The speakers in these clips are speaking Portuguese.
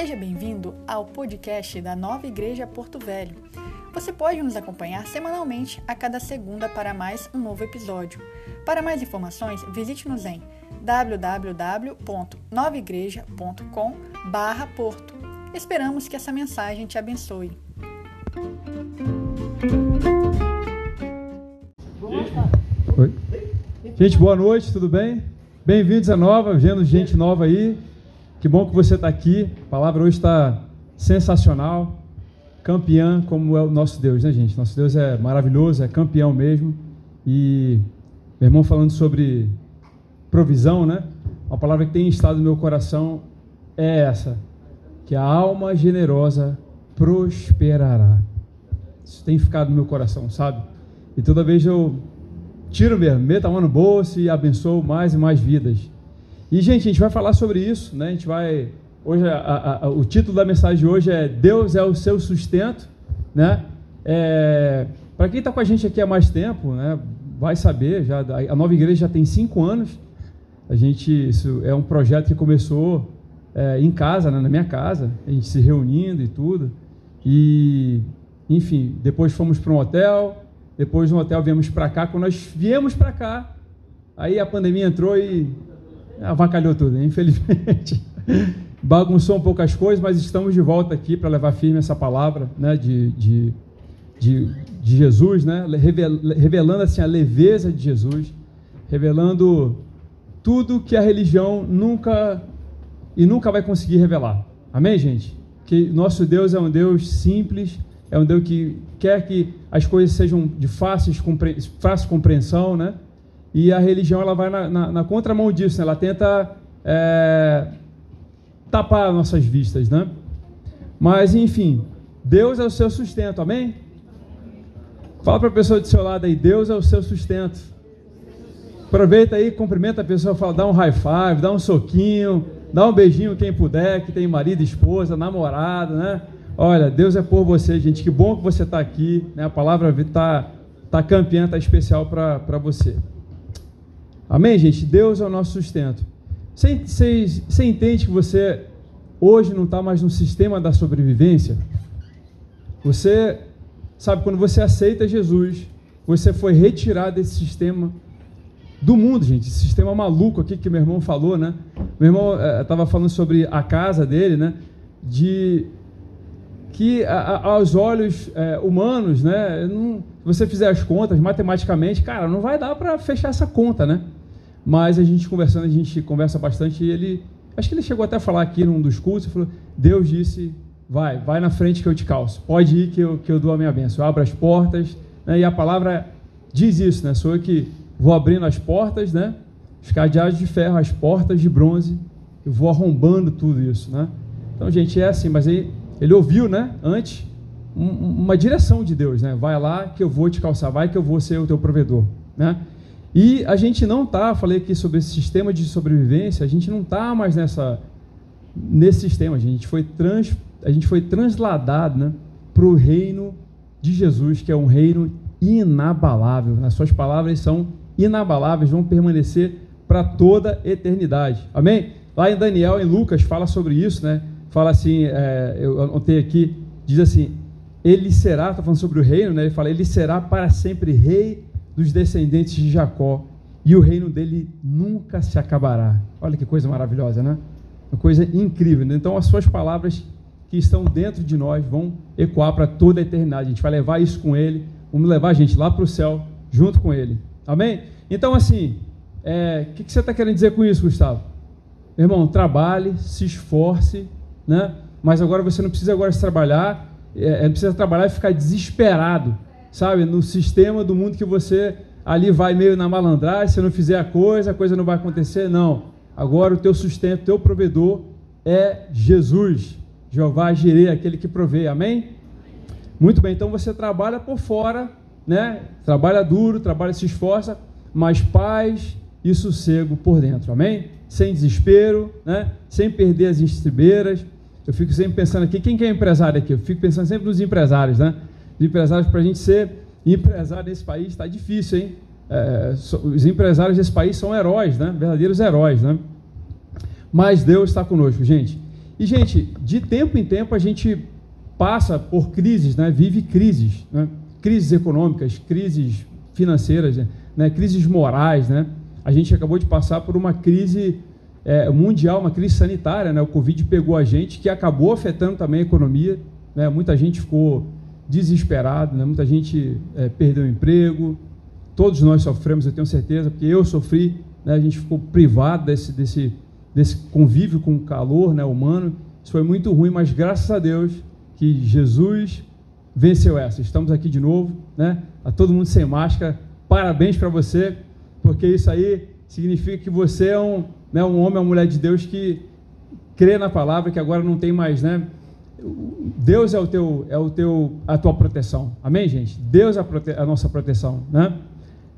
Seja bem-vindo ao podcast da Nova Igreja Porto Velho. Você pode nos acompanhar semanalmente a cada segunda para mais um novo episódio. Para mais informações, visite-nos em www.novaigreja.com/porto. Esperamos que essa mensagem te abençoe. Oi. Gente, boa noite, tudo bem? Bem-vindos a nova, vendo gente nova aí. Que bom que você está aqui. A palavra hoje está sensacional. Campeã, como é o nosso Deus, né, gente? Nosso Deus é maravilhoso, é campeão mesmo. E meu irmão falando sobre provisão, né? Uma palavra que tem estado no meu coração é essa: que a alma generosa prosperará. Isso tem ficado no meu coração, sabe? E toda vez eu tiro mesmo, meto a mão no bolso e abençoo mais e mais vidas. E, gente, a gente vai falar sobre isso, né? A gente vai. Hoje, a, a, o título da mensagem de hoje é Deus é o seu sustento, né? É, Para quem está com a gente aqui há mais tempo, né? Vai saber, já, a nova igreja já tem cinco anos. A gente, isso é um projeto que começou é, em casa, né? na minha casa, a gente se reunindo e tudo. E, enfim, depois fomos para um hotel, depois no hotel viemos para cá. Quando nós viemos para cá, aí a pandemia entrou e avacalhou tudo, infelizmente. Bagunçou um pouco as coisas, mas estamos de volta aqui para levar firme essa palavra né, de, de, de, de Jesus, né, revelando assim, a leveza de Jesus, revelando tudo que a religião nunca e nunca vai conseguir revelar. Amém, gente? Que nosso Deus é um Deus simples, é um Deus que quer que as coisas sejam de fácil, fácil compreensão, né? E a religião ela vai na, na, na contramão disso, né? ela tenta é, tapar nossas vistas, né? Mas enfim, Deus é o seu sustento, amém? Fala para a pessoa do seu lado aí, Deus é o seu sustento. Aproveita aí, cumprimenta a pessoa, fala, dá um high five, dá um soquinho, dá um beijinho quem puder, que tem marido, esposa, namorado, né? Olha, Deus é por você, gente. Que bom que você está aqui. Né? A palavra está tá campeã, está especial para você. Amém, gente? Deus é o nosso sustento. Você, você, você entende que você hoje não está mais no sistema da sobrevivência? Você, sabe, quando você aceita Jesus, você foi retirado desse sistema do mundo, gente. Esse sistema maluco aqui que meu irmão falou, né? Meu irmão estava eh, falando sobre a casa dele, né? De que a, a, aos olhos é, humanos, né? Não, se você fizer as contas matematicamente, cara, não vai dar para fechar essa conta, né? Mas a gente conversando, a gente conversa bastante e ele, acho que ele chegou até a falar aqui num dos cultos, falou, Deus disse, vai, vai na frente que eu te calço, pode ir que eu, que eu dou a minha bênção, eu abro as portas, né? e a palavra diz isso, né? Sou eu que vou abrindo as portas, né? Os cadeados de ferro, as portas de bronze, eu vou arrombando tudo isso, né? Então, gente, é assim, mas aí ele ouviu, né, antes, um, uma direção de Deus, né? Vai lá que eu vou te calçar, vai que eu vou ser o teu provedor, né? E a gente não está, falei aqui sobre esse sistema de sobrevivência, a gente não está mais nessa, nesse sistema, a gente foi, trans, a gente foi transladado né, para o reino de Jesus, que é um reino inabalável. As suas palavras são inabaláveis, vão permanecer para toda eternidade. Amém? Lá em Daniel, em Lucas, fala sobre isso, né? Fala assim, é, eu anotei aqui, diz assim, ele será, está falando sobre o reino, né? Ele fala, ele será para sempre rei dos descendentes de Jacó, e o reino dele nunca se acabará. Olha que coisa maravilhosa, né? Uma coisa incrível. Né? Então, as suas palavras que estão dentro de nós vão ecoar para toda a eternidade. A gente vai levar isso com ele, vamos levar a gente lá para o céu junto com ele. Amém? Então, assim, é, o que, que você está querendo dizer com isso, Gustavo? Irmão, trabalhe, se esforce, né? Mas agora você não precisa agora se trabalhar, é, é precisa trabalhar e ficar desesperado sabe, no sistema do mundo que você ali vai meio na malandragem, se não fizer a coisa, a coisa não vai acontecer. Não. Agora o teu sustento, teu provedor é Jesus. Jeová Jireh, aquele que provê. Amém? Muito bem, então você trabalha por fora, né? Trabalha duro, trabalha se esforça, mas paz e sossego por dentro. Amém? Sem desespero, né? Sem perder as estribeiras. Eu fico sempre pensando aqui, quem que é empresário aqui? Eu fico pensando sempre nos empresários, né? Empresários para a gente ser empresário nesse país está difícil, hein? É, os empresários desse país são heróis, né? Verdadeiros heróis, né? Mas Deus está conosco, gente. E, gente, de tempo em tempo a gente passa por crises, né? vive crises, né? crises econômicas, crises financeiras, né? crises morais. Né? A gente acabou de passar por uma crise é, mundial, uma crise sanitária. Né? O Covid pegou a gente, que acabou afetando também a economia. Né? Muita gente ficou desesperado, né? muita gente é, perdeu o emprego. Todos nós sofremos, eu tenho certeza, porque eu sofri. Né? A gente ficou privado desse, desse, desse convívio com o calor né, humano. Isso foi muito ruim, mas graças a Deus que Jesus venceu essa. Estamos aqui de novo, né? A todo mundo sem máscara. Parabéns para você, porque isso aí significa que você é um, né, um homem, uma mulher de Deus que crê na palavra, que agora não tem mais, né? Deus é o teu, é o teu, a tua proteção. Amém, gente? Deus é a, prote, a nossa proteção, né?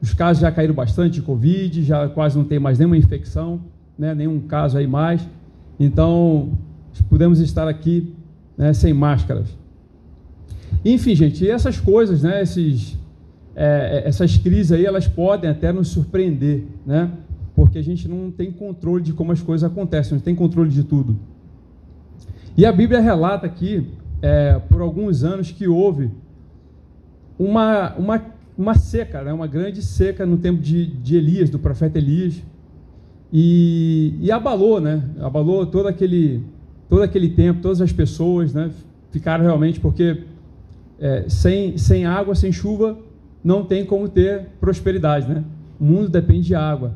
Os casos já caíram bastante de Covid, já quase não tem mais nenhuma infecção, né? Nenhum caso aí mais. Então, podemos estar aqui né, sem máscaras. Enfim, gente, essas coisas, né, esses, é, é, essas crises aí, elas podem até nos surpreender, né? Porque a gente não tem controle de como as coisas acontecem, não tem controle de tudo. E a Bíblia relata aqui, é, por alguns anos, que houve uma, uma, uma seca, né, uma grande seca no tempo de, de Elias, do profeta Elias, e, e abalou, né? Abalou todo aquele, todo aquele tempo, todas as pessoas né, ficaram realmente, porque é, sem, sem água, sem chuva, não tem como ter prosperidade. Né? O mundo depende de água.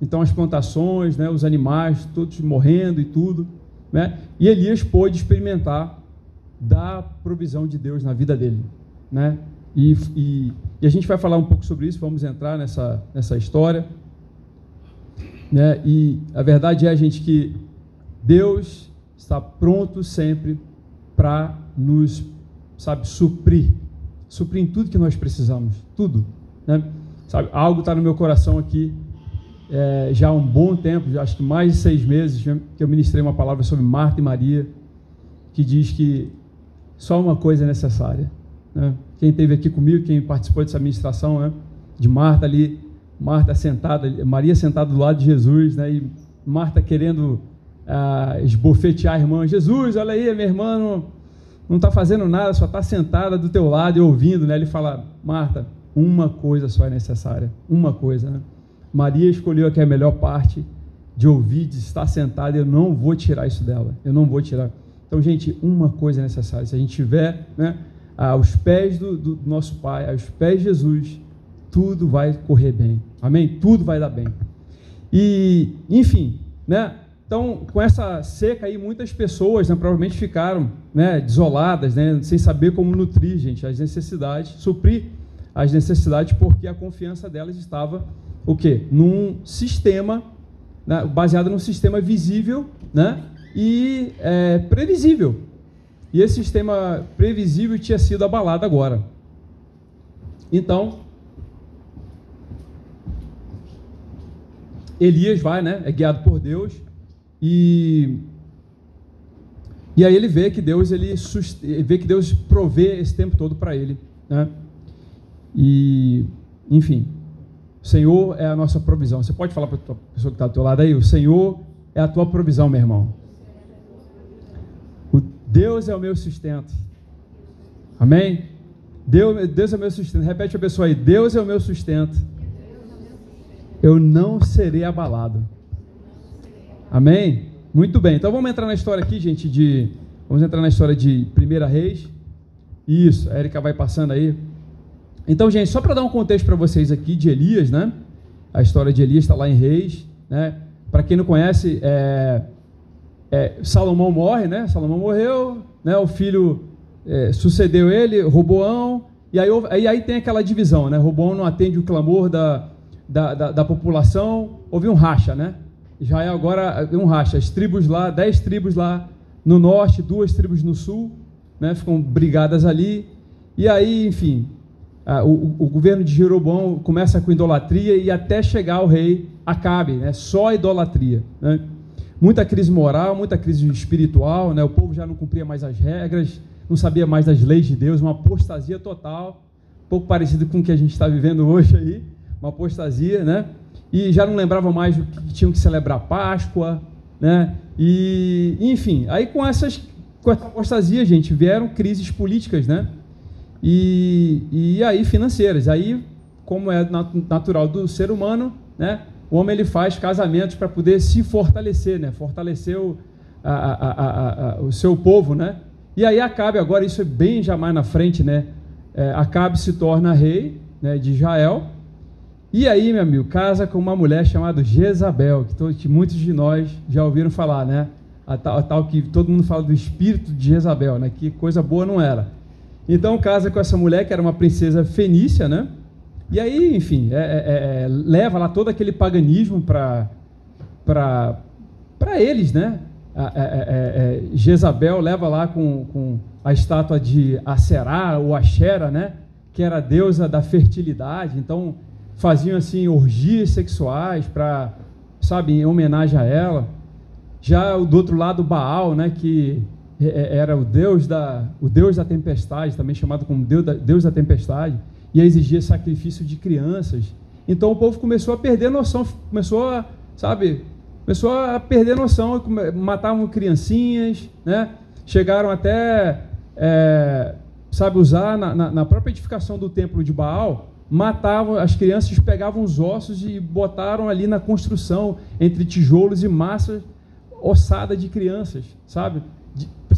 Então as plantações, né, os animais, todos morrendo e tudo. Né? E Elias pôde experimentar da provisão de Deus na vida dele. Né? E, e, e, a gente vai falar um pouco sobre isso, vamos entrar nessa, nessa história. Né? E a verdade é, gente, que Deus está pronto sempre para nos, sabe, suprir, suprir em tudo que nós precisamos, tudo, né? Sabe, algo está no meu coração aqui é, já há um bom tempo, acho que mais de seis meses, que eu ministrei uma palavra sobre Marta e Maria, que diz que só uma coisa é necessária. Né? Quem esteve aqui comigo, quem participou dessa ministração, né? de Marta ali, Marta sentada, Maria sentada do lado de Jesus, né? e Marta querendo ah, esbofetear a irmã. Jesus, olha aí, minha irmã não está fazendo nada, só está sentada do teu lado e ouvindo. Né? Ele fala, Marta, uma coisa só é necessária, uma coisa. Né? Maria escolheu aqui a melhor parte de ouvir, de estar sentada, eu não vou tirar isso dela, eu não vou tirar. Então, gente, uma coisa é necessária, se a gente tiver né, aos pés do, do nosso Pai, aos pés de Jesus, tudo vai correr bem, amém? Tudo vai dar bem. E, enfim, né? Então, com essa seca aí, muitas pessoas né, provavelmente ficaram né, desoladas, né, sem saber como nutrir, gente, as necessidades, suprir as necessidades, porque a confiança delas estava o quê? Num sistema, né, baseado num sistema visível né, e é, previsível. E esse sistema previsível tinha sido abalado agora. Então, Elias vai, né, é guiado por Deus, e, e aí ele vê que Deus ele vê que Deus provê esse tempo todo para ele, né? E enfim, Senhor é a nossa provisão. Você pode falar para a pessoa que está do teu lado aí, o Senhor é a tua provisão, meu irmão. O Deus é o meu sustento. Amém? Deus, Deus é o meu sustento. Repete a pessoa aí, Deus é o meu sustento. Eu não serei abalado. Amém? Muito bem. Então vamos entrar na história aqui, gente, de. Vamos entrar na história de Primeira Reis. Isso, a Erika vai passando aí. Então, gente, só para dar um contexto para vocês aqui de Elias, né? A história de Elias está lá em Reis, né? Para quem não conhece, é, é, Salomão morre, né? Salomão morreu, né? O filho é, sucedeu ele, Roboão, e aí, aí, aí, tem aquela divisão, né? Roboão não atende o clamor da, da, da, da população, houve um racha, né? Israel agora um racha, as tribos lá, dez tribos lá no norte, duas tribos no sul, né, ficam brigadas ali. E aí, enfim, a, o, o, governo de Jeroboão começa com idolatria e até chegar ao rei Acabe, né, só idolatria. Né. Muita crise moral, muita crise espiritual, né, o povo já não cumpria mais as regras, não sabia mais das leis de Deus, uma apostasia total, um pouco parecido com o que a gente está vivendo hoje aí, uma apostasia, né? e já não lembravam mais que tinham que celebrar Páscoa, né? E, enfim, aí com essas com essa apostasia, gente, vieram crises políticas, né? E, e aí financeiras. Aí, como é natural do ser humano, né? O homem ele faz casamentos para poder se fortalecer, né? Fortalecer o, a, a, a, o seu povo, né? E aí Acabe, agora isso é bem jamais na frente, né? É, Acabe se torna rei né, de Israel. E aí, meu amigo, casa com uma mulher chamada Jezabel, que, todos, que muitos de nós já ouviram falar, né? A tal, a tal, que todo mundo fala do espírito de Jezabel, né? Que coisa boa não era. Então casa com essa mulher que era uma princesa fenícia, né? E aí, enfim, é, é, é, leva lá todo aquele paganismo para eles, né? É, é, é, Jezabel leva lá com, com a estátua de Aserá ou Axera, né? Que era a deusa da fertilidade. Então faziam assim orgias sexuais para, sabe, em homenagem a ela. Já do outro lado Baal, né? Que era o deus da o deus da tempestade, também chamado como deus da, deus da tempestade, e exigia sacrifício de crianças. Então o povo começou a perder noção, começou a, sabe, começou a perder noção, matavam criancinhas, né? chegaram até, é, sabe, usar na, na, na, própria edificação do templo de Baal, matavam as crianças, pegavam os ossos e botaram ali na construção, entre tijolos e massa ossada de crianças, sabe?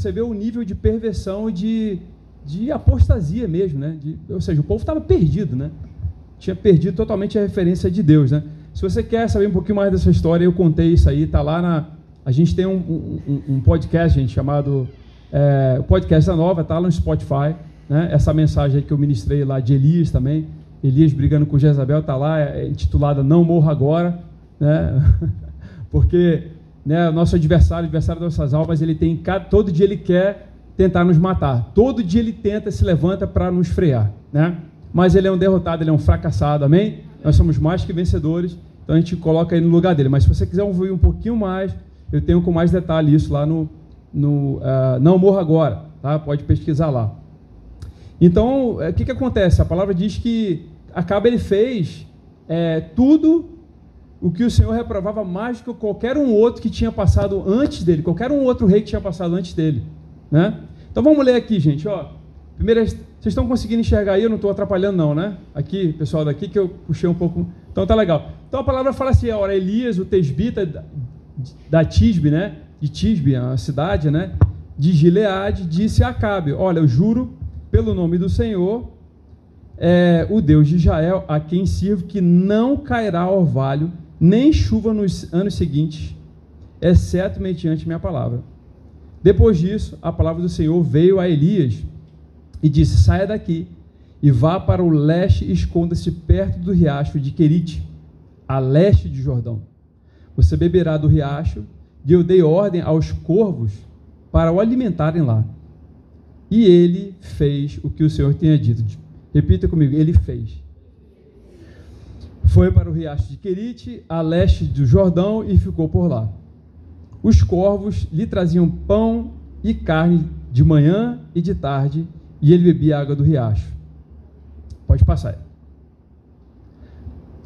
Você vê o nível de perversão de, de apostasia mesmo, né? De, ou seja, o povo estava perdido, né? Tinha perdido totalmente a referência de Deus, né? Se você quer saber um pouquinho mais dessa história, eu contei isso aí, tá lá na. A gente tem um, um, um podcast, gente, chamado. É, o podcast da Nova, tá lá no Spotify. Né? Essa mensagem aí que eu ministrei lá de Elias também. Elias brigando com Jezabel, tá lá, é, é intitulada Não Morra Agora. Né? Porque né, nosso adversário, adversário das nossas almas, ele tem. Todo dia ele quer tentar nos matar. Todo dia ele tenta, se levanta para nos frear. Né? Mas ele é um derrotado, ele é um fracassado, amém? Nós somos mais que vencedores, então a gente coloca aí no lugar dele. Mas se você quiser ouvir um pouquinho mais, eu tenho com mais detalhe isso lá no, no uh, Não Morra Agora, tá? Pode pesquisar lá. Então, o que, que acontece? A palavra diz que acaba ele fez é, tudo o que o Senhor reprovava mais do que qualquer um outro que tinha passado antes dele, qualquer um outro rei que tinha passado antes dele, né? Então vamos ler aqui, gente, ó. Primeira vocês estão conseguindo enxergar aí? Eu não estou atrapalhando, não, né? Aqui, pessoal daqui, que eu puxei um pouco. Então tá legal. Então a palavra fala assim: ora, Elias, o tesbita da Tisbe, né? De Tisbe, a cidade, né? De Gileade, disse a Acabe: Olha, eu juro pelo nome do Senhor, é, o Deus de Israel, a quem sirvo, que não cairá orvalho, nem chuva nos anos seguintes, exceto mediante minha palavra. Depois disso, a palavra do Senhor veio a Elias e disse: Saia daqui e vá para o leste e esconda-se perto do riacho de Querite, a leste de Jordão. Você beberá do riacho, e eu dei ordem aos corvos para o alimentarem lá. E ele fez o que o Senhor tinha dito. Repita comigo: ele fez. Foi para o riacho de Querite, a leste do Jordão, e ficou por lá. Os corvos lhe traziam pão e carne de manhã e de tarde, e ele bebia água do riacho. Pode passar.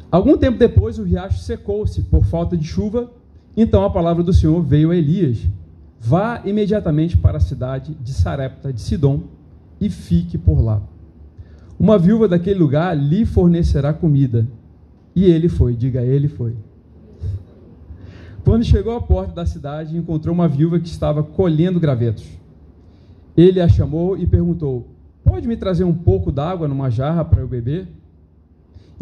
Algum tempo depois, o riacho secou-se por falta de chuva. Então a palavra do Senhor veio a Elias: Vá imediatamente para a cidade de Sarepta de Sidom e fique por lá. Uma viúva daquele lugar lhe fornecerá comida. E ele foi, diga ele foi. Quando chegou à porta da cidade, encontrou uma viúva que estava colhendo gravetos. Ele a chamou e perguntou: Pode me trazer um pouco d'água numa jarra para eu beber?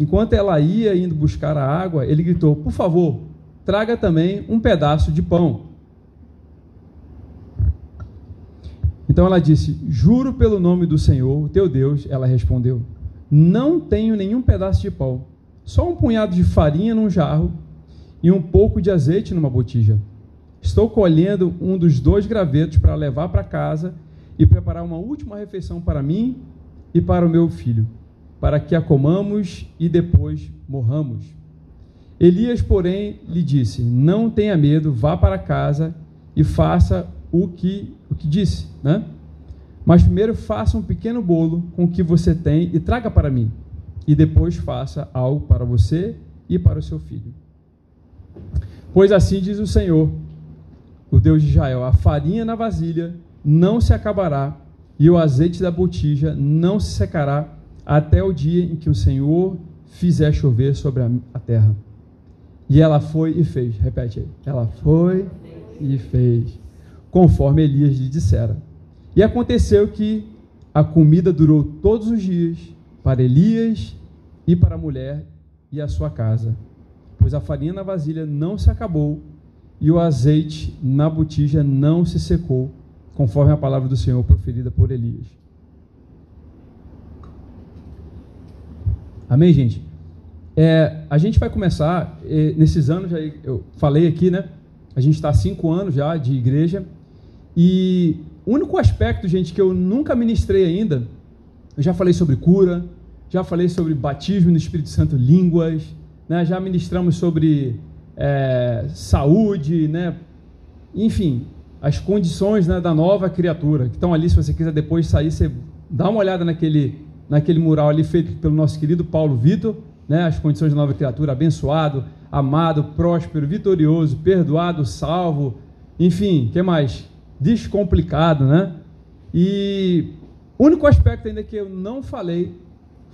Enquanto ela ia indo buscar a água, ele gritou: Por favor, traga também um pedaço de pão. Então ela disse: Juro pelo nome do Senhor, teu Deus. Ela respondeu: Não tenho nenhum pedaço de pão, só um punhado de farinha num jarro e um pouco de azeite numa botija. Estou colhendo um dos dois gravetos para levar para casa e preparar uma última refeição para mim e para o meu filho, para que a comamos e depois morramos. Elias, porém, lhe disse: Não tenha medo, vá para casa e faça o que, o que disse, né? Mas primeiro faça um pequeno bolo com o que você tem e traga para mim, e depois faça algo para você e para o seu filho. Pois assim diz o Senhor: o Deus de Israel: a farinha na vasilha não se acabará e o azeite da botija não se secará até o dia em que o Senhor fizer chover sobre a terra. E ela foi e fez. Repete aí. Ela foi e fez, conforme Elias lhe dissera. E aconteceu que a comida durou todos os dias para Elias e para a mulher e a sua casa, pois a farinha na vasilha não se acabou e o azeite na botija não se secou, conforme a palavra do Senhor proferida por Elias. Amém, gente? É, a gente vai começar, é, nesses anos, já eu falei aqui, né? A gente está há cinco anos já de igreja. E o único aspecto, gente, que eu nunca ministrei ainda, eu já falei sobre cura, já falei sobre batismo no Espírito Santo, línguas, né? já ministramos sobre é, saúde, né? enfim, as condições né, da nova criatura, que estão ali, se você quiser depois sair, você dá uma olhada naquele, naquele mural ali feito pelo nosso querido Paulo Vitor, né, as condições de nova criatura, abençoado, amado, próspero, vitorioso, perdoado, salvo, enfim, que mais? Descomplicado, né? E o único aspecto ainda que eu não falei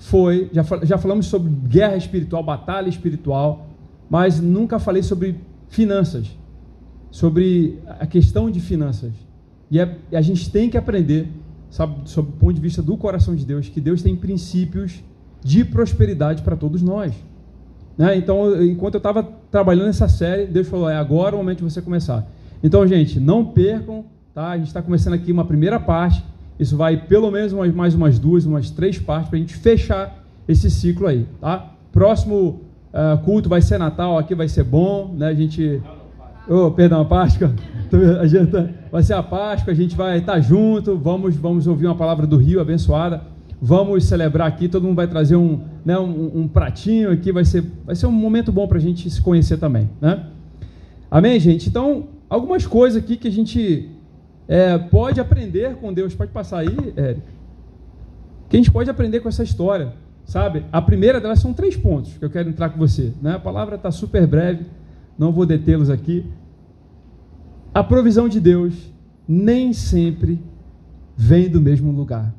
foi, já, já falamos sobre guerra espiritual, batalha espiritual, mas nunca falei sobre finanças, sobre a questão de finanças. E é, a gente tem que aprender, sabe, sob o ponto de vista do coração de Deus, que Deus tem princípios de prosperidade para todos nós. Né? Então, enquanto eu estava trabalhando nessa série, Deus falou: é agora o momento de você começar. Então, gente, não percam, tá? A gente está começando aqui uma primeira parte. Isso vai pelo menos umas, mais umas duas, umas três partes para a gente fechar esse ciclo aí, tá? Próximo uh, culto vai ser Natal, aqui vai ser bom, né? A gente, oh, perdão, a Páscoa, vai ser a Páscoa, a gente vai estar tá junto, vamos, vamos ouvir uma palavra do Rio abençoada vamos celebrar aqui, todo mundo vai trazer um, né, um, um pratinho aqui, vai ser, vai ser um momento bom para a gente se conhecer também. Né? Amém, gente? Então, algumas coisas aqui que a gente é, pode aprender com Deus. Pode passar aí, Érico. Que a gente pode aprender com essa história, sabe? A primeira delas são três pontos que eu quero entrar com você. Né? A palavra está super breve, não vou detê-los aqui. A provisão de Deus nem sempre vem do mesmo lugar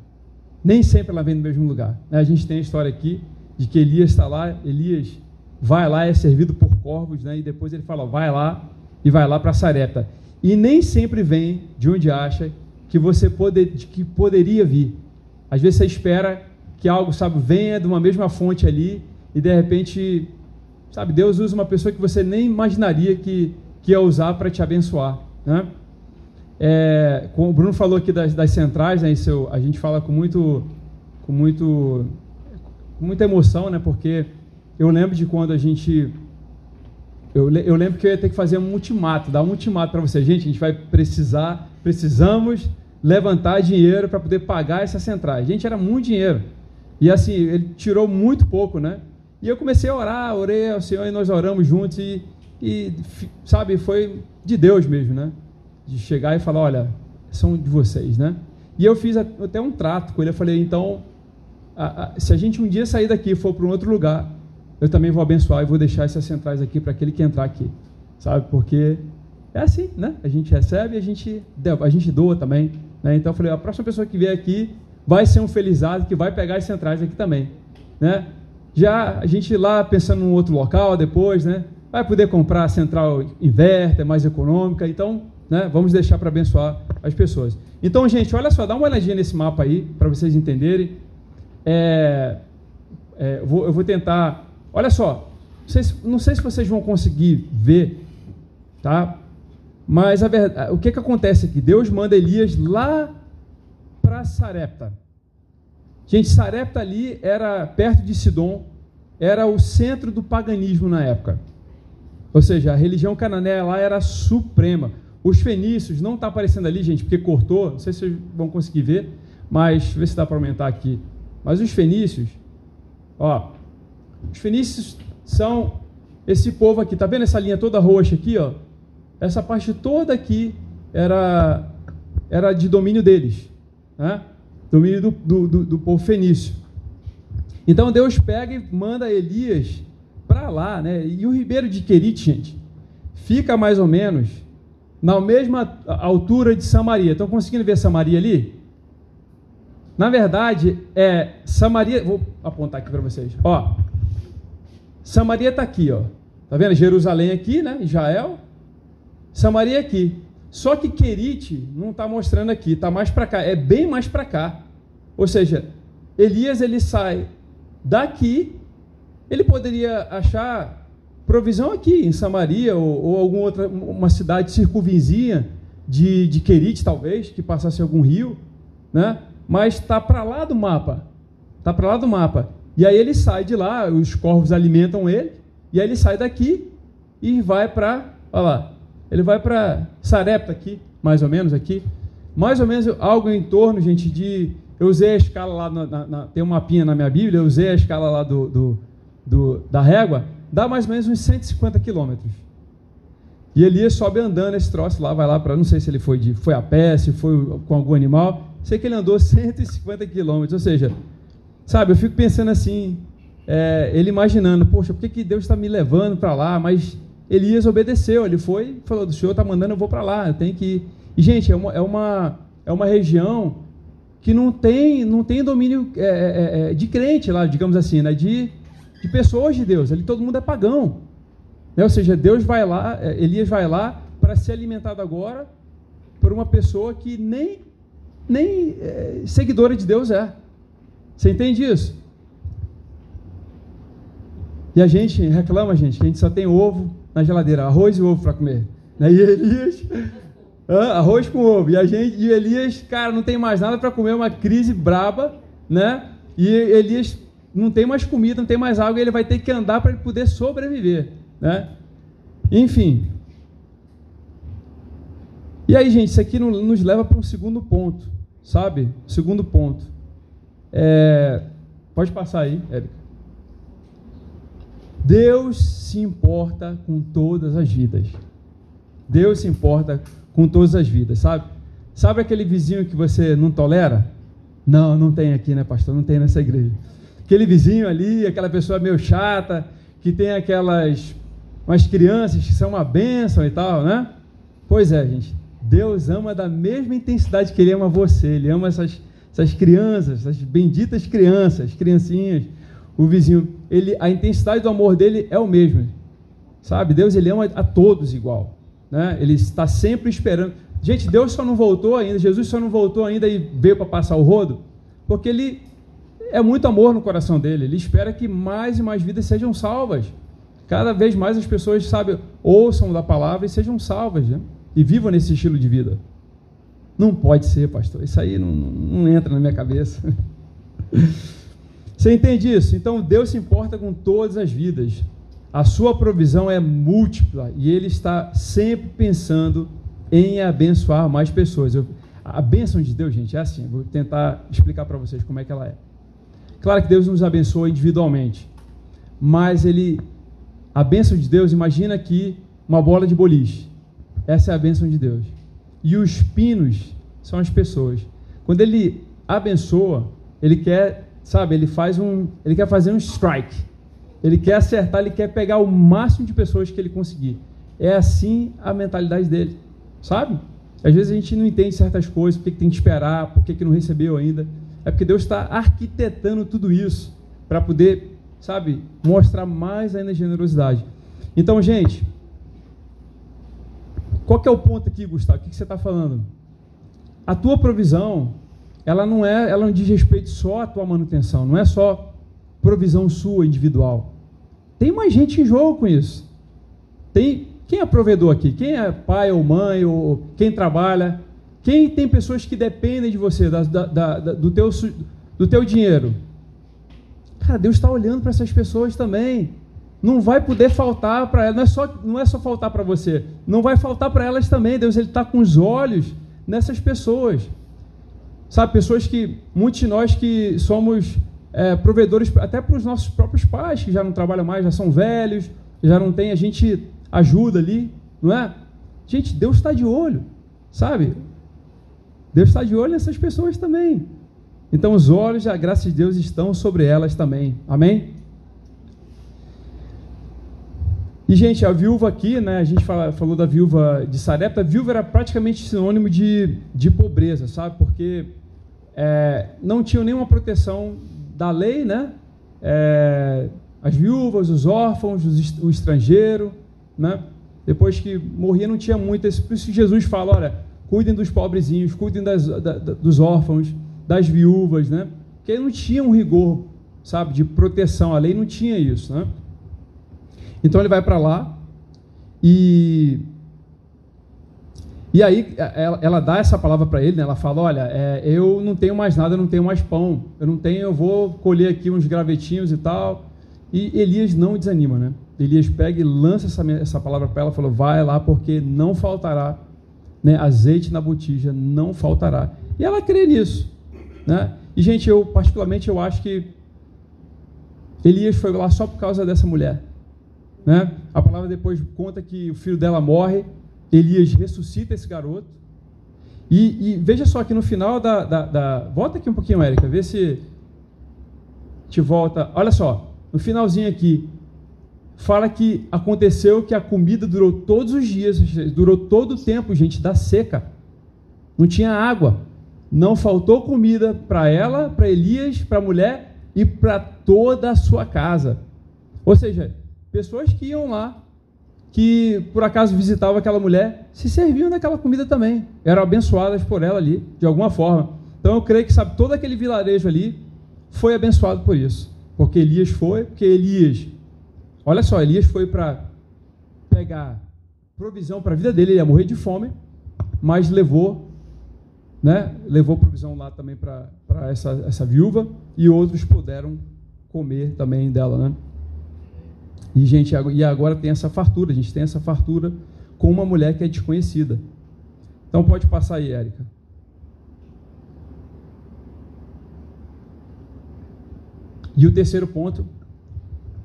nem sempre ela vem no mesmo lugar. Né? A gente tem a história aqui de que Elias está lá, Elias vai lá, é servido por corvos, né? e depois ele fala, vai lá e vai lá para Sarepta. E nem sempre vem de onde acha que você pode, que poderia vir. Às vezes você espera que algo, sabe, venha de uma mesma fonte ali e de repente, sabe, Deus usa uma pessoa que você nem imaginaria que, que ia usar para te abençoar, né? É, como o Bruno falou aqui das, das centrais, né, isso a gente fala com muito, com muito, com muita emoção, né, porque eu lembro de quando a gente, eu, eu lembro que eu ia ter que fazer um ultimato, dar um ultimato para você, gente, a gente vai precisar, precisamos levantar dinheiro para poder pagar essas centrais. Gente, era muito dinheiro. E assim, ele tirou muito pouco, né? E eu comecei a orar, orei ao Senhor e nós oramos juntos e, e sabe, foi de Deus mesmo, né? de chegar e falar, olha, são de vocês, né? E eu fiz até um trato com ele, eu falei, então, a, a, se a gente um dia sair daqui e for para um outro lugar, eu também vou abençoar e vou deixar essas centrais aqui para aquele que entrar aqui, sabe? Porque é assim, né? A gente recebe a gente, a gente doa também, né? Então eu falei, a próxima pessoa que vier aqui vai ser um felizado que vai pegar as centrais aqui também, né? Já a gente lá pensando num outro local depois, né? Vai poder comprar a central inverter, mais econômica, então né? Vamos deixar para abençoar as pessoas. Então, gente, olha só, dá uma olhadinha nesse mapa aí, para vocês entenderem. É, é, eu, vou, eu, vou, tentar. Olha só, não sei se vocês vão conseguir ver, tá? Mas a verdade, o que, que acontece aqui? Deus manda Elias lá para Sarepta. Gente, Sarepta ali era perto de Sidom, era o centro do paganismo na época. Ou seja, a religião cananeia lá era suprema. Os fenícios, não está aparecendo ali, gente, porque cortou, não sei se vocês vão conseguir ver, mas ver se dá para aumentar aqui. Mas os fenícios, ó, os fenícios são esse povo aqui, tá vendo essa linha toda roxa aqui, ó? Essa parte toda aqui era, era de domínio deles, né? domínio do, do, do, do povo fenício. Então Deus pega e manda Elias para lá, né? E o ribeiro de Querite, gente, fica mais ou menos na mesma altura de Samaria. Estão conseguindo ver Samaria ali? Na verdade, é Samaria. Vou apontar aqui para vocês. Ó, Samaria está aqui, ó. Tá vendo? Jerusalém aqui, né? Israel. Samaria aqui. Só que Querite não está mostrando aqui, está mais para cá, é bem mais para cá. Ou seja, Elias ele sai daqui, ele poderia achar provisão aqui em Samaria ou, ou alguma outra uma cidade circunvizinha de, de Querite talvez que passasse algum rio, né? Mas está para lá do mapa, está para lá do mapa. E aí ele sai de lá, os corvos alimentam ele, e aí ele sai daqui e vai para, olha lá, ele vai para Sarepta aqui, mais ou menos aqui. Mais ou menos algo em torno, gente, de. Eu usei a escala lá, na, na, na, tem uma mapinha na minha Bíblia, eu usei a escala lá do, do, do, da régua, dá mais ou menos uns 150 quilômetros. E Elias sobe andando esse troço lá, vai lá para. Não sei se ele foi, de, foi a pé, se foi com algum animal. Sei que ele andou 150 quilômetros. Ou seja, sabe, eu fico pensando assim, é, ele imaginando, poxa, por que, que Deus está me levando para lá? Mas Elias obedeceu, ele foi falou: o Senhor está mandando, eu vou para lá, eu tenho que ir. E, gente, é uma, é uma, é uma região que não tem, não tem domínio é, é, é, é de crente lá, digamos assim, né? de, de pessoas de Deus. Ali todo mundo é pagão. Né? Ou seja, Deus vai lá, é, Elias vai lá para ser alimentado agora por uma pessoa que nem, nem seguidora de Deus é. Você entende isso? E a gente reclama, gente, que a gente só tem ovo, na geladeira, arroz e ovo para comer. Né? E Elias, arroz com ovo. E a gente, e Elias, cara, não tem mais nada para comer, uma crise braba, né? E Elias não tem mais comida, não tem mais água, ele vai ter que andar para poder sobreviver, né? Enfim. E aí, gente, isso aqui nos leva para um segundo ponto, sabe? Segundo ponto. É... Pode passar aí, Érica. Deus se importa com todas as vidas. Deus se importa com todas as vidas, sabe? Sabe aquele vizinho que você não tolera? Não, não tem aqui, né, pastor? Não tem nessa igreja. Aquele vizinho ali, aquela pessoa meio chata, que tem aquelas umas crianças que são uma bênção e tal, né? Pois é, gente. Deus ama da mesma intensidade que Ele ama você. Ele ama essas, essas crianças, essas benditas crianças, criancinhas o vizinho, ele, a intensidade do amor dele é o mesmo. Sabe? Deus ele ama a todos igual, né? Ele está sempre esperando. Gente, Deus só não voltou ainda, Jesus só não voltou ainda e veio para passar o rodo, porque ele é muito amor no coração dele. Ele espera que mais e mais vidas sejam salvas. Cada vez mais as pessoas, sabe, ouçam da palavra e sejam salvas, né? E vivam nesse estilo de vida. Não pode ser, pastor. Isso aí não, não entra na minha cabeça. Você entende isso? Então Deus se importa com todas as vidas. A sua provisão é múltipla e Ele está sempre pensando em abençoar mais pessoas. Eu, a bênção de Deus, gente, é assim. Vou tentar explicar para vocês como é que ela é. Claro que Deus nos abençoa individualmente, mas Ele, a bênção de Deus, imagina aqui uma bola de boliche. Essa é a bênção de Deus. E os pinos são as pessoas. Quando Ele abençoa, Ele quer sabe, ele faz um, ele quer fazer um strike. Ele quer acertar, ele quer pegar o máximo de pessoas que ele conseguir. É assim a mentalidade dele, sabe? Às vezes a gente não entende certas coisas, por que tem que esperar, por que não recebeu ainda. É porque Deus está arquitetando tudo isso para poder, sabe, mostrar mais ainda generosidade. Então, gente, qual que é o ponto aqui, Gustavo? O que você está falando? A tua provisão ela não é, ela não diz respeito só à tua manutenção, não é só provisão sua individual. Tem mais gente em jogo com isso. Tem quem é provedor aqui? Quem é pai ou mãe ou quem trabalha? Quem tem pessoas que dependem de você, da, da, da, do, teu, do teu dinheiro? Cara, Deus está olhando para essas pessoas também. Não vai poder faltar para elas. Não é só, não é só faltar para você. Não vai faltar para elas também. Deus ele está com os olhos nessas pessoas. Sabe, pessoas que, muitos de nós que somos é, provedores até para os nossos próprios pais, que já não trabalham mais, já são velhos, já não tem, a gente ajuda ali, não é? Gente, Deus está de olho, sabe? Deus está de olho nessas pessoas também. Então os olhos a graça de Deus estão sobre elas também. Amém? E, gente, a viúva aqui, né, a gente fala, falou da viúva de Sarepta, a viúva era praticamente sinônimo de, de pobreza, sabe? Porque é, não tinham nenhuma proteção da lei, né? É, as viúvas, os órfãos, os, o estrangeiro, né? Depois que morria, não tinha muito. Por isso que Jesus fala: olha, cuidem dos pobrezinhos, cuidem das, da, dos órfãos, das viúvas, né? Porque não tinha um rigor, sabe, de proteção. A lei não tinha isso, né? Então ele vai para lá e e aí ela, ela dá essa palavra para ele, né? ela fala, olha, é, eu não tenho mais nada, eu não tenho mais pão, eu não tenho, eu vou colher aqui uns gravetinhos e tal. E Elias não desanima, né? Elias pega e lança essa, essa palavra para ela, falou, vai lá porque não faltará, né? azeite na botija, não faltará. E ela crê nisso, né? E gente, eu particularmente eu acho que Elias foi lá só por causa dessa mulher. Né? A palavra depois conta que o filho dela morre, Elias ressuscita esse garoto. E, e veja só que no final da, da, da, Volta aqui um pouquinho, Érica, vê se te volta. Olha só, no finalzinho aqui, fala que aconteceu que a comida durou todos os dias, durou todo o tempo, gente, da seca. Não tinha água. Não faltou comida para ela, para Elias, para a mulher e para toda a sua casa. Ou seja, Pessoas que iam lá, que por acaso visitavam aquela mulher, se serviam daquela comida também. Eram abençoadas por ela ali, de alguma forma. Então eu creio que, sabe, todo aquele vilarejo ali foi abençoado por isso. Porque Elias foi, porque Elias, olha só, Elias foi para pegar provisão para a vida dele, ele ia morrer de fome, mas levou, né, levou provisão lá também para essa, essa viúva e outros puderam comer também dela, né? E, gente, e agora tem essa fartura, a gente tem essa fartura com uma mulher que é desconhecida. Então pode passar aí, Érica. E o terceiro ponto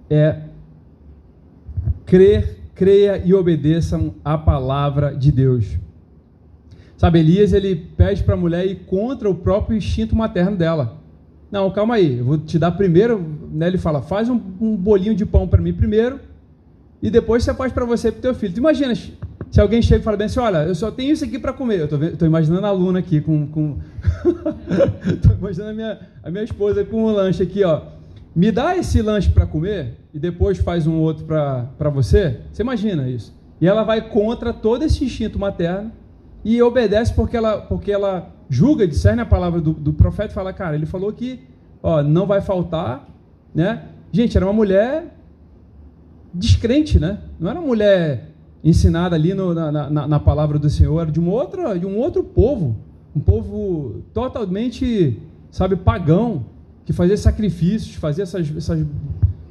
é crer, creia e obedeçam a palavra de Deus. Sabe, Elias ele pede para a mulher ir contra o próprio instinto materno dela. Não, calma aí, eu vou te dar primeiro, né, ele fala, faz um, um bolinho de pão para mim primeiro, e depois você faz para você e para o teu filho. Tu imagina, se alguém chega e fala bem assim, olha, eu só tenho isso aqui para comer. Eu estou imaginando a Luna aqui com... com... Estou imaginando a minha, a minha esposa com um lanche aqui, ó. Me dá esse lanche para comer e depois faz um outro para você. Você imagina isso. E ela vai contra todo esse instinto materno e obedece porque ela, porque ela julga, discerne a palavra do, do profeta e fala, cara, ele falou que ó, não vai faltar, né? Gente, era uma mulher descrente, né? Não era uma mulher ensinada ali no, na, na, na, palavra do Senhor, era de, uma outra, de um outro povo, um povo totalmente, sabe, pagão, que fazia sacrifícios, fazia essas, essas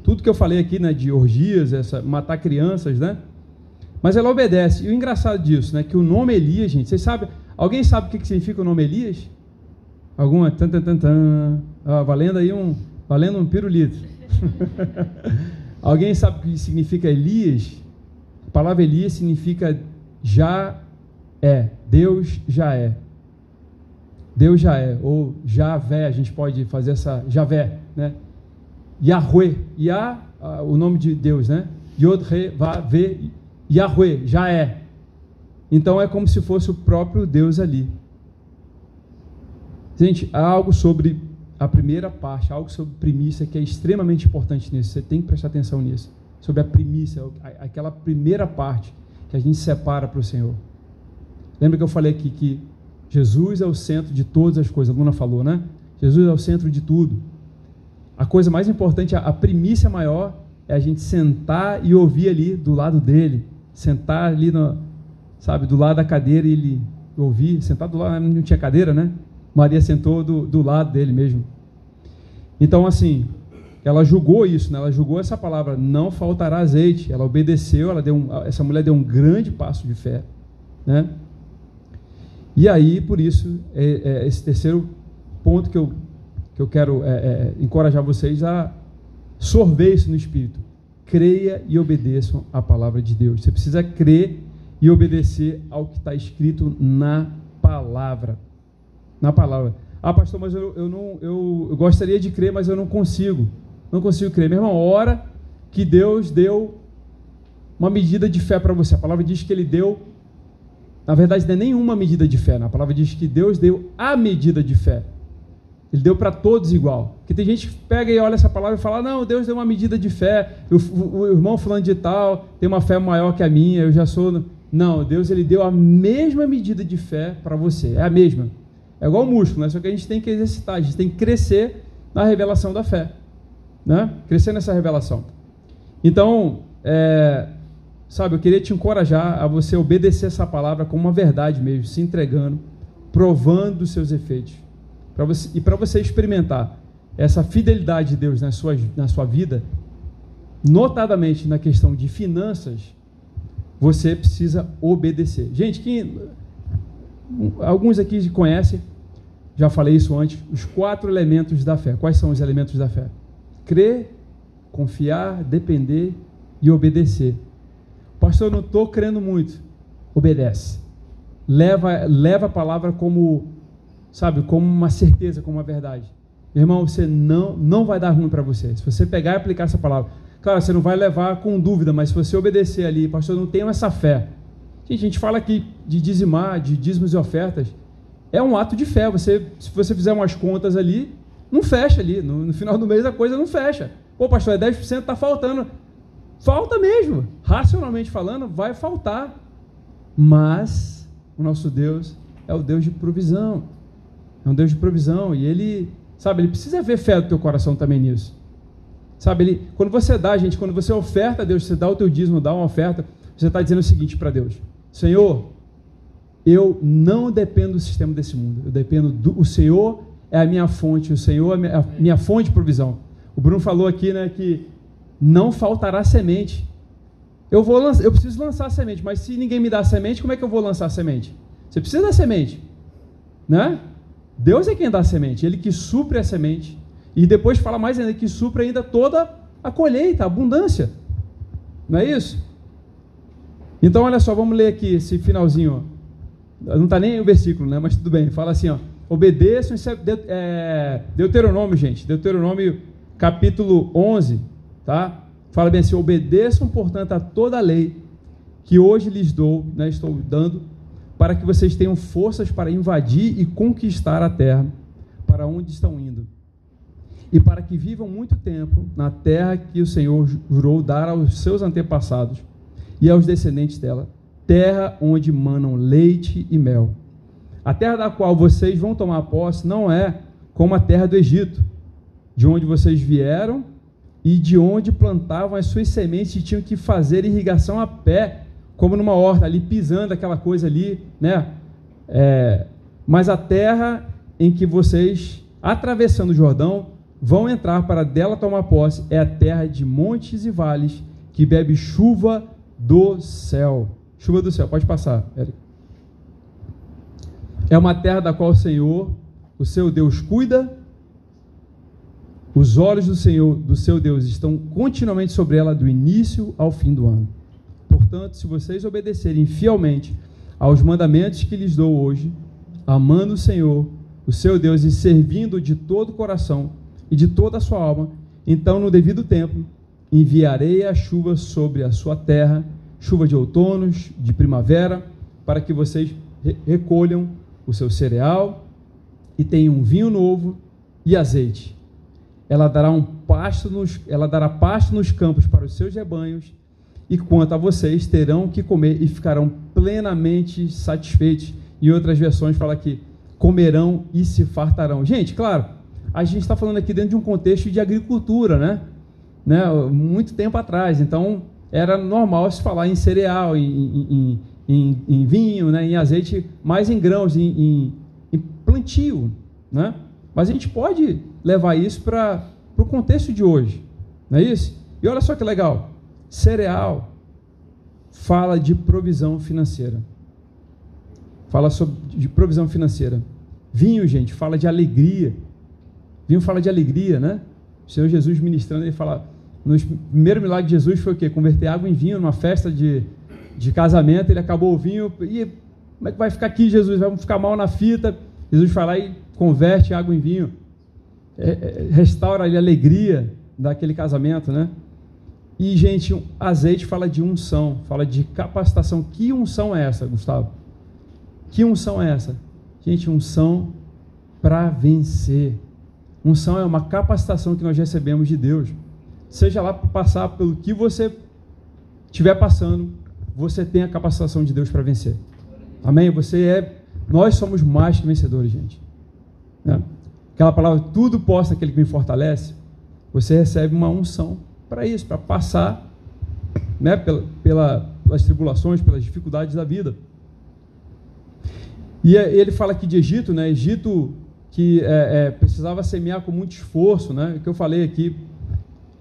tudo que eu falei aqui, né, de orgias, essa, matar crianças, né? Mas ela obedece. E o engraçado disso, né, que o nome Elias, gente, vocês sabem, Alguém sabe o que significa o nome Elias? Alguma? Tan, tan, tan, tan. Ah, valendo aí um, valendo um pirulito. Alguém sabe o que significa Elias? A palavra Elias significa já é. Deus já é. Deus já é. Ou Javé, a gente pode fazer essa. Javé, né? Yahweh. Yah, o nome de Deus, né? Yod, Re, Va, Ve, Yahweh, já é. Então é como se fosse o próprio Deus ali. Gente, há algo sobre a primeira parte, algo sobre primícia que é extremamente importante nisso. Você tem que prestar atenção nisso. Sobre a primícia, aquela primeira parte que a gente separa para o Senhor. Lembra que eu falei aqui que Jesus é o centro de todas as coisas. A Luna falou, né? Jesus é o centro de tudo. A coisa mais importante, a primícia maior, é a gente sentar e ouvir ali do lado dele. Sentar ali no, sabe, do lado da cadeira ele ouvir, sentado lá, não tinha cadeira, né? Maria sentou do, do lado dele mesmo. Então, assim, ela julgou isso, né? ela julgou essa palavra, não faltará azeite. Ela obedeceu, ela deu um, essa mulher deu um grande passo de fé. Né? E aí, por isso, é, é esse terceiro ponto que eu, que eu quero é, é, encorajar vocês a sorver isso no Espírito. Creia e obedeçam a palavra de Deus. Você precisa crer e obedecer ao que está escrito na palavra. Na palavra. Ah, pastor, mas eu, eu não eu, eu, gostaria de crer, mas eu não consigo. Não consigo crer. Meu irmão, ora que Deus deu uma medida de fé para você. A palavra diz que ele deu, na verdade, não é nenhuma medida de fé. Né? A palavra diz que Deus deu a medida de fé. Ele deu para todos igual. Porque tem gente que pega e olha essa palavra e fala: Não, Deus deu uma medida de fé. O, o, o irmão falando de tal tem uma fé maior que a minha, eu já sou. Não, Deus ele deu a mesma medida de fé para você. É a mesma. É igual músculo, né? Só que a gente tem que exercitar, a gente tem que crescer na revelação da fé. Né? Crescer nessa revelação. Então, é, sabe, eu queria te encorajar a você obedecer essa palavra como uma verdade mesmo, se entregando, provando os seus efeitos. Pra você, e para você experimentar essa fidelidade de Deus na sua, na sua vida, notadamente na questão de finanças, você precisa obedecer. Gente, quem, alguns aqui conhecem, já falei isso antes, os quatro elementos da fé. Quais são os elementos da fé? Crer, confiar, depender e obedecer. Pastor, eu não estou crendo muito. Obedece. Leva, leva a palavra como, sabe, como uma certeza, como uma verdade. Irmão, você não, não vai dar ruim para você. Se você pegar e aplicar essa palavra. Claro, você não vai levar com dúvida, mas se você obedecer ali, pastor, eu não tenho essa fé. Gente, a gente fala aqui de dizimar, de dízimos e ofertas. É um ato de fé. Você, se você fizer umas contas ali, não fecha ali. No, no final do mês a coisa não fecha. Pô, pastor, é 10%, está faltando. Falta mesmo. Racionalmente falando, vai faltar. Mas o nosso Deus é o Deus de provisão. É um Deus de provisão. E ele, sabe, ele precisa ver fé do teu coração também nisso. Sabe, ele, quando você dá, gente, quando você oferta a Deus, você dá o teu dízimo, dá uma oferta, você está dizendo o seguinte para Deus: Senhor, eu não dependo do sistema desse mundo. Eu dependo do o Senhor é a minha fonte, o Senhor é a minha, minha fonte de provisão. O Bruno falou aqui, né, que não faltará semente. Eu vou lançar, eu preciso lançar semente, mas se ninguém me dá semente, como é que eu vou lançar semente? Você precisa da semente, né? Deus é quem dá semente, ele que supre a semente. E depois fala mais ainda que supre ainda toda a colheita, a abundância. Não é isso? Então, olha só, vamos ler aqui esse finalzinho. Não está nem o versículo, né? Mas tudo bem. Fala assim, ó. Obedeçam, é, Deuteronômio, gente. Deuteronômio capítulo 11, tá? Fala bem assim: obedeçam, portanto, a toda a lei que hoje lhes dou, né, estou dando, para que vocês tenham forças para invadir e conquistar a terra para onde estão indo, e para que vivam muito tempo na terra que o Senhor jurou dar aos seus antepassados e aos descendentes dela, terra onde manam leite e mel. A terra da qual vocês vão tomar posse não é como a terra do Egito, de onde vocês vieram e de onde plantavam as suas sementes e tinham que fazer irrigação a pé, como numa horta, ali pisando aquela coisa ali, né? É, mas a terra em que vocês, atravessando o Jordão, vão entrar para dela tomar posse é a terra de montes e vales, que bebe chuva do céu. Chuva do céu, pode passar, Eric. É uma terra da qual o Senhor, o seu Deus, cuida os olhos do Senhor, do seu Deus, estão continuamente sobre ela do início ao fim do ano. Portanto, se vocês obedecerem fielmente aos mandamentos que lhes dou hoje, amando o Senhor, o seu Deus, e servindo de todo o coração e de toda a sua alma, então, no devido tempo, enviarei a chuva sobre a sua terra, chuva de outonos, de primavera, para que vocês recolham o seu cereal e tenham vinho novo e azeite ela dará um pasto nos, ela dará pasto nos campos para os seus rebanhos, e quanto a vocês terão que comer e ficarão plenamente satisfeitos. Em outras versões fala que comerão e se fartarão. Gente, claro, a gente está falando aqui dentro de um contexto de agricultura, né? né? Muito tempo atrás, então era normal se falar em cereal, em, em, em, em vinho, né? em azeite, mais em grãos, em, plantio, né? Mas a gente pode levar isso para o contexto de hoje, não é isso? E olha só que legal: cereal fala de provisão financeira. Fala sobre de provisão financeira. Vinho, gente, fala de alegria. Vinho fala de alegria, né? O Senhor Jesus ministrando, ele fala. No primeiro milagre de Jesus foi o quê? Converter água em vinho numa festa de, de casamento. Ele acabou o vinho. E como é que vai ficar aqui, Jesus? Vamos ficar mal na fita. Jesus vai lá e converte água em vinho, é, é, restaura a alegria daquele casamento, né? E, gente, azeite fala de unção, fala de capacitação. Que unção é essa, Gustavo? Que unção é essa? Gente, unção para vencer. Unção é uma capacitação que nós recebemos de Deus. Seja lá para passar pelo que você estiver passando, você tem a capacitação de Deus para vencer. Amém? Você é. Nós somos mais que vencedores, gente. Né? Aquela palavra, tudo posso aquele que me fortalece. Você recebe uma unção para isso, para passar né, pela, pela, pelas tribulações, pelas dificuldades da vida. E é, ele fala aqui de Egito, né? Egito que é, é, precisava semear com muito esforço, né? Que eu falei aqui.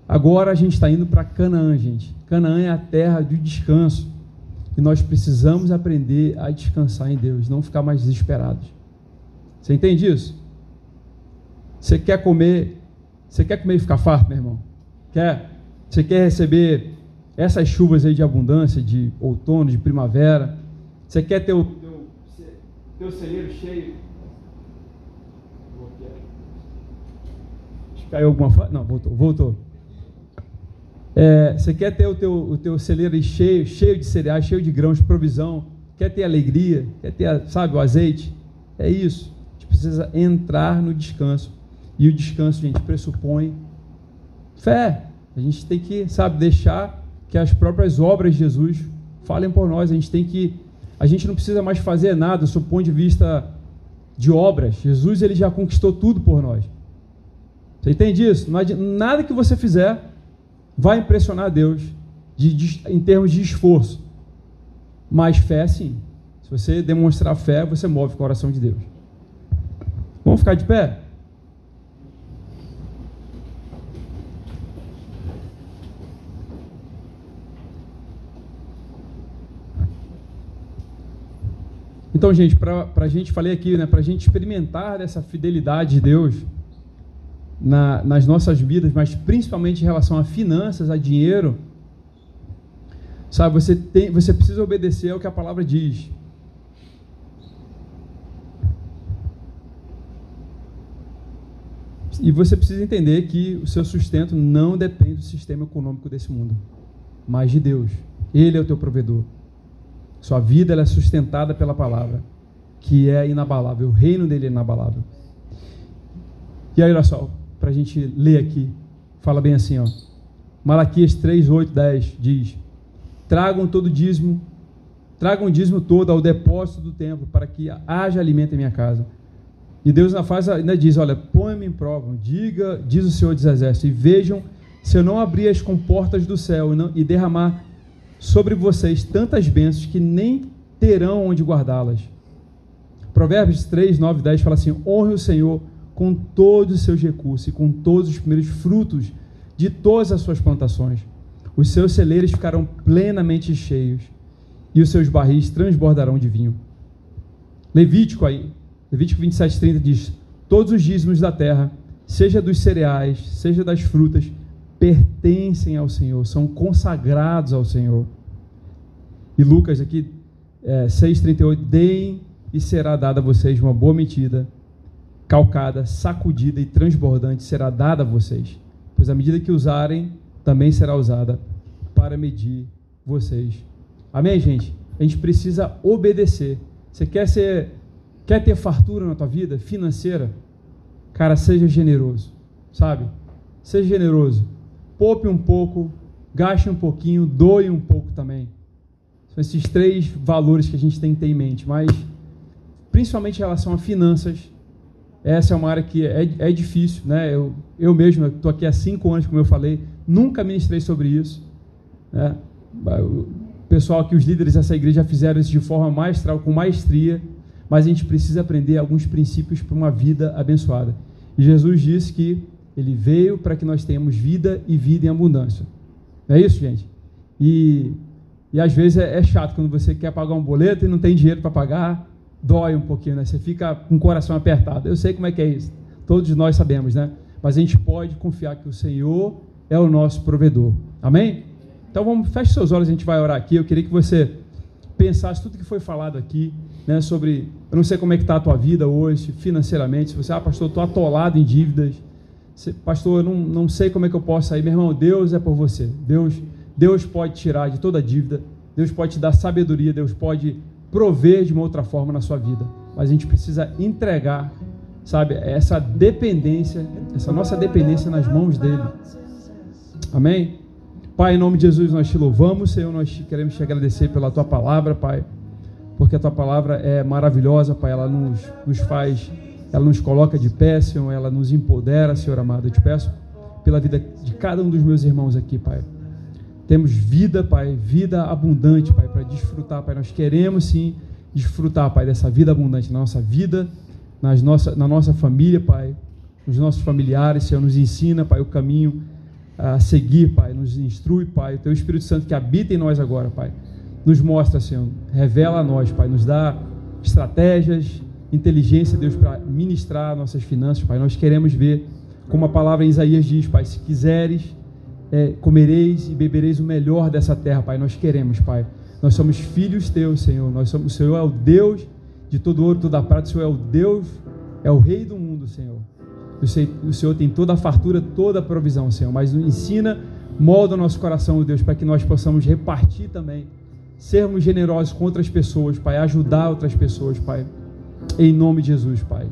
Agora a gente está indo para Canaã, gente. Canaã é a terra do descanso. E nós precisamos aprender a descansar em Deus, não ficar mais desesperados. Você entende isso? Você quer comer? Você quer comer e ficar farto, meu irmão? Quer? Você quer receber essas chuvas aí de abundância, de outono, de primavera? Você quer ter o teu, teu celeiro cheio? Caiu alguma fa... Não, voltou, voltou. É, você quer ter o teu, o teu celeiro cheio, cheio de cereais, cheio de grãos, de provisão? Quer ter alegria? Quer ter, sabe, o azeite? É isso. A gente precisa entrar no descanso. E o descanso, gente, pressupõe fé. A gente tem que, sabe, deixar que as próprias obras de Jesus falem por nós. A gente tem que. A gente não precisa mais fazer nada do ponto de vista de obras. Jesus ele já conquistou tudo por nós. Você entende isso? Nada que você fizer vai impressionar Deus de, de, em termos de esforço. Mas fé, sim. Se você demonstrar fé, você move o coração de Deus. Vamos ficar de pé? Então, gente, para a gente, falei aqui, né, para a gente experimentar essa fidelidade de Deus na, nas nossas vidas, mas principalmente em relação a finanças, a dinheiro, sabe, você, tem, você precisa obedecer ao que a palavra diz. E você precisa entender que o seu sustento não depende do sistema econômico desse mundo, mas de Deus. Ele é o teu provedor. Sua vida é sustentada pela palavra, que é inabalável. O reino dele é inabalável. E aí, olha só, para a gente ler aqui, fala bem assim, ó. Malaquias 3, 8, 10 diz: Tragam todo dízimo, tragam o dízimo todo ao depósito do templo, para que haja alimento em minha casa. E Deus ainda, faz, ainda diz: Olha, põe-me em prova, diga, diz o Senhor dos Exércitos, e vejam se eu não abrir as comportas do céu e, não, e derramar sobre vocês tantas bênçãos que nem terão onde guardá-las. Provérbios 3, 9 10 fala assim: honre o Senhor com todos os seus recursos e com todos os primeiros frutos de todas as suas plantações. Os seus celeiros ficarão plenamente cheios e os seus barris transbordarão de vinho. Levítico aí, Levítico 27, 30 diz: Todos os dízimos da terra, seja dos cereais, seja das frutas, pertencem ao Senhor, são consagrados ao Senhor. E Lucas aqui, é, 6,38, deem e será dada a vocês uma boa medida, calcada, sacudida e transbordante será dada a vocês, pois a medida que usarem também será usada para medir vocês. Amém, gente? A gente precisa obedecer. Você quer ser, quer ter fartura na tua vida financeira? Cara, seja generoso, sabe? Seja generoso poupe um pouco, gaste um pouquinho, doe um pouco também. São esses três valores que a gente tem que ter em mente. Mas, principalmente em relação a finanças, essa é uma área que é, é difícil. Né? Eu, eu mesmo estou aqui há cinco anos, como eu falei, nunca ministrei sobre isso. Né? O pessoal aqui, os líderes dessa igreja, fizeram isso de forma maestral, com maestria, mas a gente precisa aprender alguns princípios para uma vida abençoada. E Jesus disse que ele veio para que nós tenhamos vida e vida em abundância. Não é isso, gente? E, e às vezes é, é chato quando você quer pagar um boleto e não tem dinheiro para pagar, dói um pouquinho, né? Você fica com o coração apertado. Eu sei como é que é isso. Todos nós sabemos, né? Mas a gente pode confiar que o Senhor é o nosso provedor. Amém? Então vamos, feche seus olhos, a gente vai orar aqui. Eu queria que você pensasse tudo que foi falado aqui, né, sobre, eu não sei como é que está a tua vida hoje, financeiramente, se você, ah, pastor, estou atolado em dívidas, pastor, eu não, não sei como é que eu posso sair. Meu irmão, Deus é por você. Deus, Deus pode tirar de toda dívida. Deus pode te dar sabedoria. Deus pode prover de uma outra forma na sua vida. Mas a gente precisa entregar, sabe, essa dependência, essa nossa dependência nas mãos dele. Amém? Pai, em nome de Jesus, nós te louvamos, Senhor, nós queremos te agradecer pela tua palavra, Pai, porque a tua palavra é maravilhosa, Pai, ela nos, nos faz ela nos coloca de pé, Senhor, ela nos empodera, Senhor amado. Eu te peço pela vida de cada um dos meus irmãos aqui, Pai. Temos vida, Pai, vida abundante, Pai, para desfrutar, Pai. Nós queremos sim desfrutar, Pai, dessa vida abundante na nossa vida, nas nossa, na nossa família, Pai, nos nossos familiares, Senhor. Nos ensina, Pai, o caminho a seguir, Pai. Nos instrui, Pai. O Teu Espírito Santo que habita em nós agora, Pai. Nos mostra, Senhor. Revela a nós, Pai. Nos dá estratégias, inteligência, Deus, para ministrar nossas finanças, Pai. Nós queremos ver, como a palavra em Isaías diz, Pai, se quiseres, é, comereis e bebereis o melhor dessa terra, Pai. Nós queremos, Pai. Nós somos filhos teus, Senhor. Nós somos, o Senhor é o Deus de todo ouro, toda prata. O Senhor é o Deus, é o Rei do mundo, Senhor. O Senhor, o Senhor tem toda a fartura, toda a provisão, Senhor. Mas nos ensina, molda o nosso coração, Deus, para que nós possamos repartir também, sermos generosos com outras pessoas, Pai, ajudar outras pessoas, Pai. Em nome de Jesus, Pai.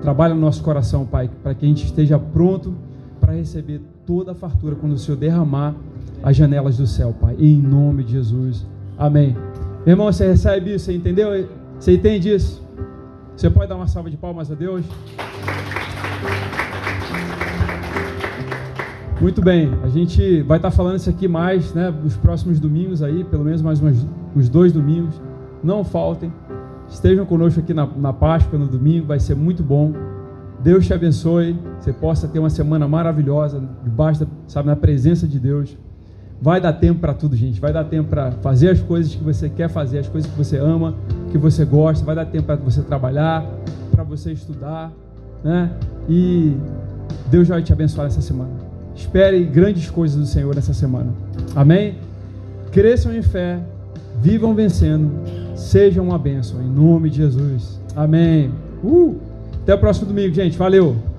Trabalha no nosso coração, Pai, para que a gente esteja pronto para receber toda a fartura quando o Senhor derramar as janelas do céu, Pai. Em nome de Jesus. Amém. Meu irmão, você recebe isso? Você entendeu? Você entende isso? Você pode dar uma salva de palmas a Deus? Muito bem, a gente vai estar falando isso aqui mais, né, nos próximos domingos aí, pelo menos mais uns, uns dois domingos. Não faltem. Estejam conosco aqui na, na Páscoa, no domingo, vai ser muito bom. Deus te abençoe, você possa ter uma semana maravilhosa, debaixo, da, sabe, na presença de Deus. Vai dar tempo para tudo, gente. Vai dar tempo para fazer as coisas que você quer fazer, as coisas que você ama, que você gosta. Vai dar tempo para você trabalhar, para você estudar, né? E Deus vai te abençoar nessa semana. Espere grandes coisas do Senhor nessa semana. Amém? Cresçam em fé, vivam vencendo Seja uma bênção, em nome de Jesus. Amém. Uh! Até o próximo domingo, gente. Valeu!